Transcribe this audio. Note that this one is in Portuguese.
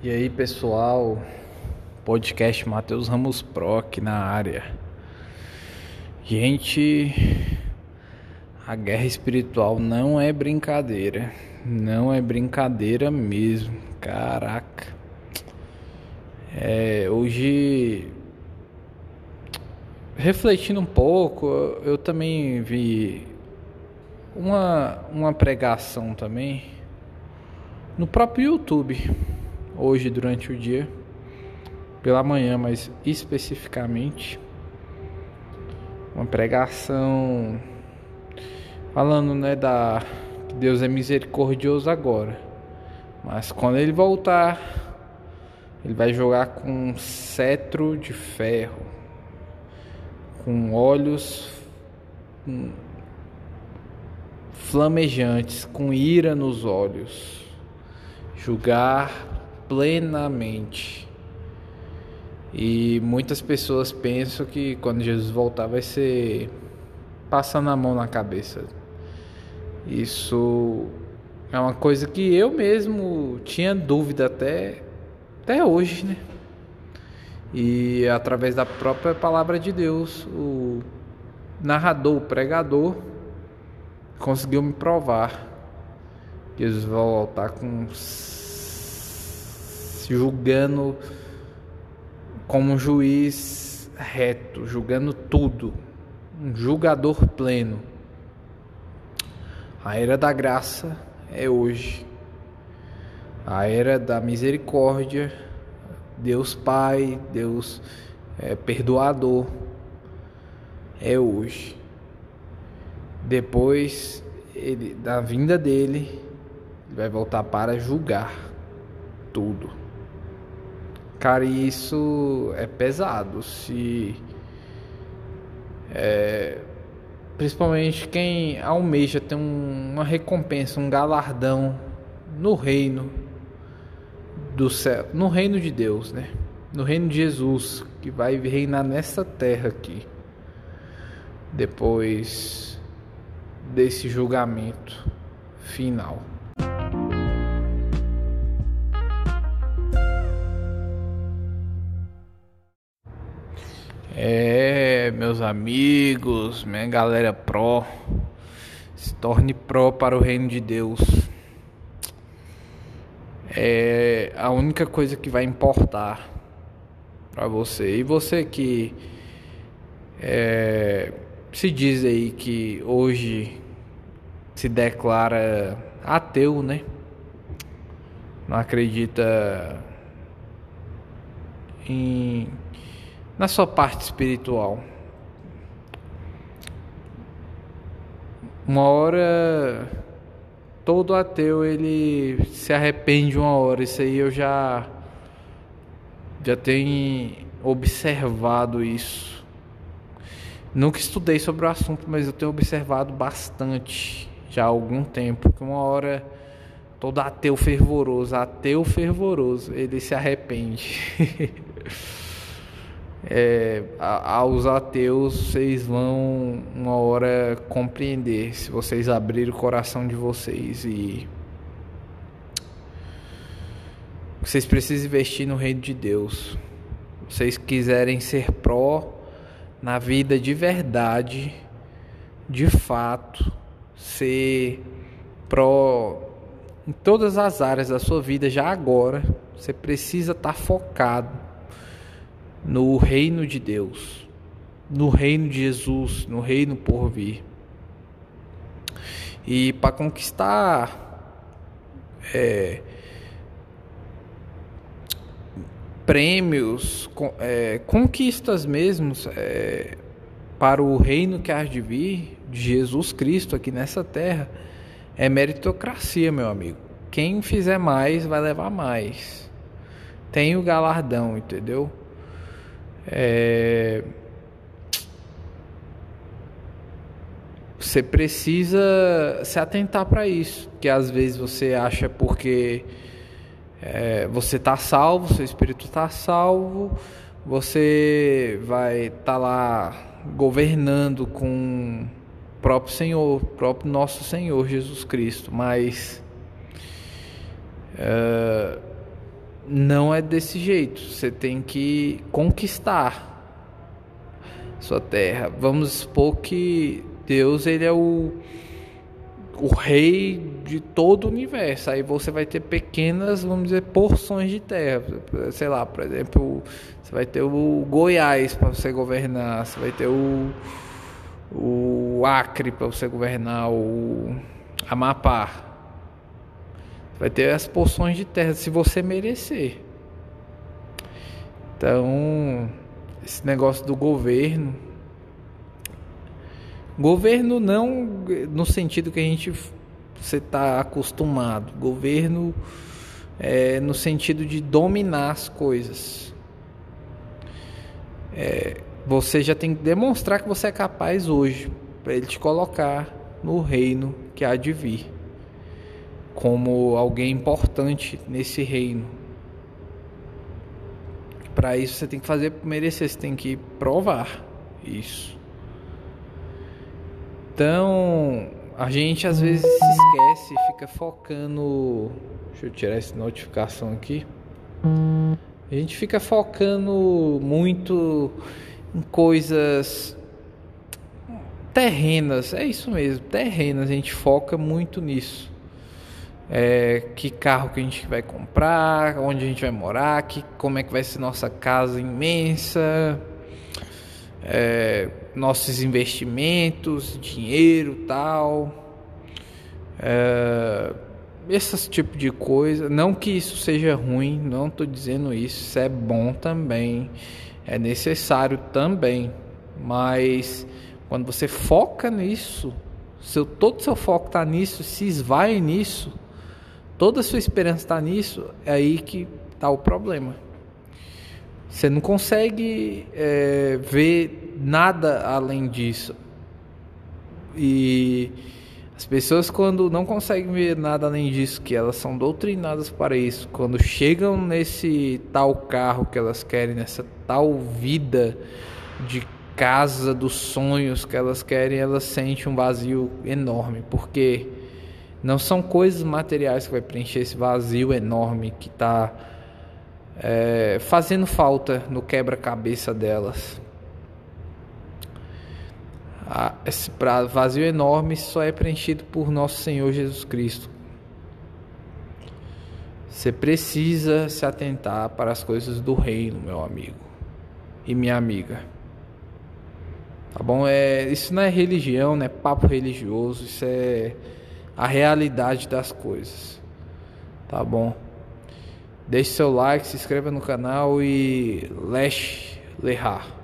E aí, pessoal, podcast Matheus Ramos Pro aqui na área. Gente, a guerra espiritual não é brincadeira, não é brincadeira mesmo. Caraca. É, hoje refletindo um pouco, eu também vi uma, uma pregação também no próprio YouTube hoje durante o dia, pela manhã, mas especificamente uma pregação falando, né, da que Deus é misericordioso agora, mas quando ele voltar, ele vai jogar com um cetro de ferro, com olhos flamejantes, com ira nos olhos, julgar plenamente. E muitas pessoas pensam que quando Jesus voltar vai ser passando a mão na cabeça. Isso é uma coisa que eu mesmo tinha dúvida até, até hoje, né? E através da própria palavra de Deus, o narrador, o pregador, conseguiu me provar. Jesus vai voltar com julgando como um juiz reto, julgando tudo, um julgador pleno. A era da graça é hoje. A era da misericórdia, Deus Pai, Deus é, perdoador, é hoje. Depois ele, da vinda dele, ele vai voltar para julgar tudo. Cara, isso é pesado. Se. É, principalmente quem almeja ter um, uma recompensa, um galardão no reino do céu, no reino de Deus, né? No reino de Jesus, que vai reinar nessa terra aqui. Depois desse julgamento final. É, meus amigos, minha galera pró, se torne pró para o reino de Deus. É a única coisa que vai importar para você. E você que é, se diz aí que hoje se declara ateu, né? Não acredita em na sua parte espiritual. Uma hora todo ateu ele se arrepende uma hora. Isso aí eu já já tenho observado isso. Nunca estudei sobre o assunto, mas eu tenho observado bastante já há algum tempo que uma hora todo ateu fervoroso, ateu fervoroso, ele se arrepende. é, aos ateus vocês vão uma hora compreender se vocês abrirem o coração de vocês e vocês precisam investir no reino de Deus. Vocês quiserem ser pró na vida de verdade, de fato, ser pró em todas as áreas da sua vida já agora, você precisa estar focado no reino de Deus, no reino de Jesus, no reino por vir. E para conquistar é, prêmios, é, conquistas mesmo é, para o reino que há de vir de Jesus Cristo aqui nessa terra, é meritocracia, meu amigo. Quem fizer mais vai levar mais. Tem o galardão, entendeu? É... Você precisa se atentar para isso, que às vezes você acha porque é, você está salvo, seu espírito está salvo, você vai estar tá lá governando com o próprio Senhor, próprio nosso Senhor Jesus Cristo, mas é, não é desse jeito. Você tem que conquistar sua terra. Vamos supor que Deus ele é o o rei de todo o universo. Aí você vai ter pequenas, vamos dizer, porções de terra. Sei lá, por exemplo, você vai ter o Goiás para você governar, você vai ter o, o Acre para você governar, o Amapá. Vai ter as porções de terra se você merecer. Então, esse negócio do governo Governo não no sentido que a gente você está acostumado. Governo é, no sentido de dominar as coisas. É, você já tem que demonstrar que você é capaz hoje para ele te colocar no reino que há de vir como alguém importante nesse reino. Para isso você tem que fazer merecer, você tem que provar isso. Então, a gente às vezes se esquece, fica focando. Deixa eu tirar essa notificação aqui. A gente fica focando muito em coisas terrenas, é isso mesmo, terrenas. A gente foca muito nisso. É, que carro que a gente vai comprar, onde a gente vai morar, que, como é que vai ser nossa casa imensa é, nossos investimentos, dinheiro tal. É, esse tipo de coisa. Não que isso seja ruim, não estou dizendo isso. Isso é bom também, é necessário também. Mas quando você foca nisso, seu, todo seu foco está nisso, se esvai nisso, toda a sua esperança está nisso, é aí que está o problema. Você não consegue é, ver nada além disso. E as pessoas, quando não conseguem ver nada além disso, que elas são doutrinadas para isso, quando chegam nesse tal carro que elas querem, nessa tal vida de casa dos sonhos que elas querem, elas sentem um vazio enorme, porque não são coisas materiais que vai preencher esse vazio enorme que está é, fazendo falta no quebra-cabeça delas. Esse vazio enorme só é preenchido por nosso Senhor Jesus Cristo. Você precisa se atentar para as coisas do reino, meu amigo e minha amiga. Tá bom? É, isso não é religião, não é papo religioso, isso é a realidade das coisas. Tá bom? Deixe seu like, se inscreva no canal e Lesh Lehar.